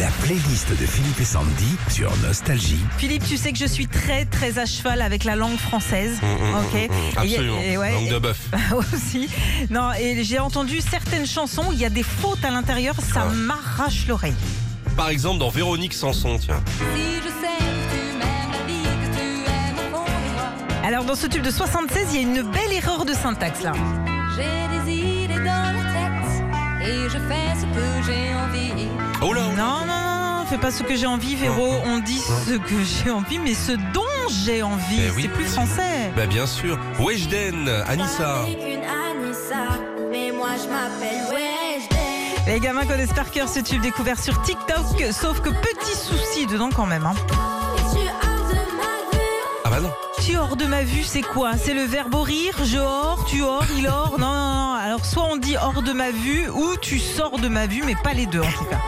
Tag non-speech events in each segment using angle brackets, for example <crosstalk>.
La playlist de Philippe et Sandy sur Nostalgie. Philippe, tu sais que je suis très très à cheval avec la langue française. ok. Et- Mmh, Absolument. et ouais, Langue de et- bœuf. <laughs> aussi. Non, et j'ai entendu certaines chansons où il y a des fautes à l'intérieur, ça Ah. m'arrache l'oreille. Par exemple, dans Véronique Sanson, tiens. Si je sais que tu m'aimes, la vie que tu aimes au fond de moi. Alors dans ce tube de 76, il y a une belle erreur de syntaxe là. J'ai des idées dans Oh là Non, non, non, non, fais pas ce que j'ai envie, Véro. On dit ce que j'ai envie, mais ce dont j'ai envie. Eh oui. C'est plus français. Bah bien sûr. Weshden, Anissa. Avec une Anissa, mais moi je m'appelle Weshden. Les gamins connaissent par cœur ce tube découvert sur TikTok, sauf que petit souci dedans quand même. Hein. Hors de ma vue, c'est quoi? C'est le verbe rire, je hors, tu hors, il hors? Non, non, non. Alors soit on dit hors de ma vue ou tu sors de ma vue, mais pas les deux en tout cas.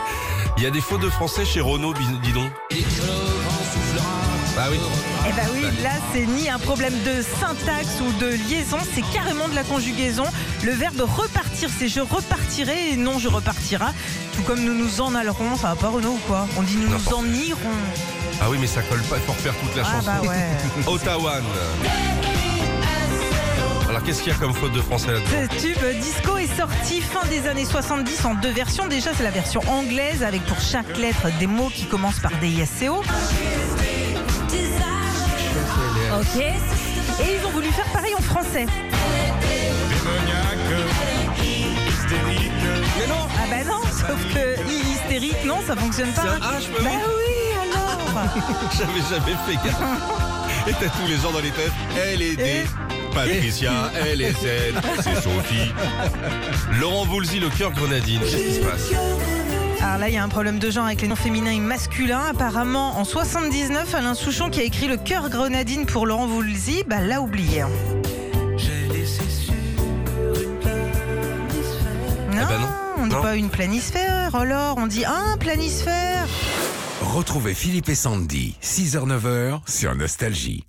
Il y a des fautes de français chez Renault, dis donc. Ah oui. Eh ben oui, là c'est ni un problème de syntaxe ou de liaison, c'est carrément de la conjugaison. Le verbe repartir, c'est je repartirai et non je repartira. Tout comme nous nous en allerons, ça va pas Renaud ou quoi On dit nous nous en irons. Ah oui, mais ça colle pas, il faut refaire toute la Ah chanson. bah ouais. <laughs> Ottawa. Alors qu'est-ce qu'il y a comme faute de français là-dedans Ce tube disco est sorti fin des années 70 en deux versions. Déjà, c'est la version anglaise avec pour chaque lettre des mots qui commencent par des ISCO. Ok. Et ils ont voulu faire pareil en français. Mais non Ah bah non, sauf que i- hystérique, non, ça fonctionne pas. Un H, Bah oui. alors. <laughs> J'avais jamais fait gaffe. <laughs> Et t'as tous les gens dans les têtes. Elle est D. Patricia, elle est Z, c'est Sophie. Laurent Voulzy, le cœur grenadine. Qu'est-ce qui se passe Alors là, il y a un problème de genre avec les noms féminins et masculins. Apparemment, en 79, Alain Souchon qui a écrit le cœur grenadine pour Laurent Voulzy, bah l'a oublié. hein. Non, Eh ben non. on dit Non. pas une planisphère, alors on dit un planisphère. Retrouvez Philippe et Sandy, 6h-9h sur Nostalgie.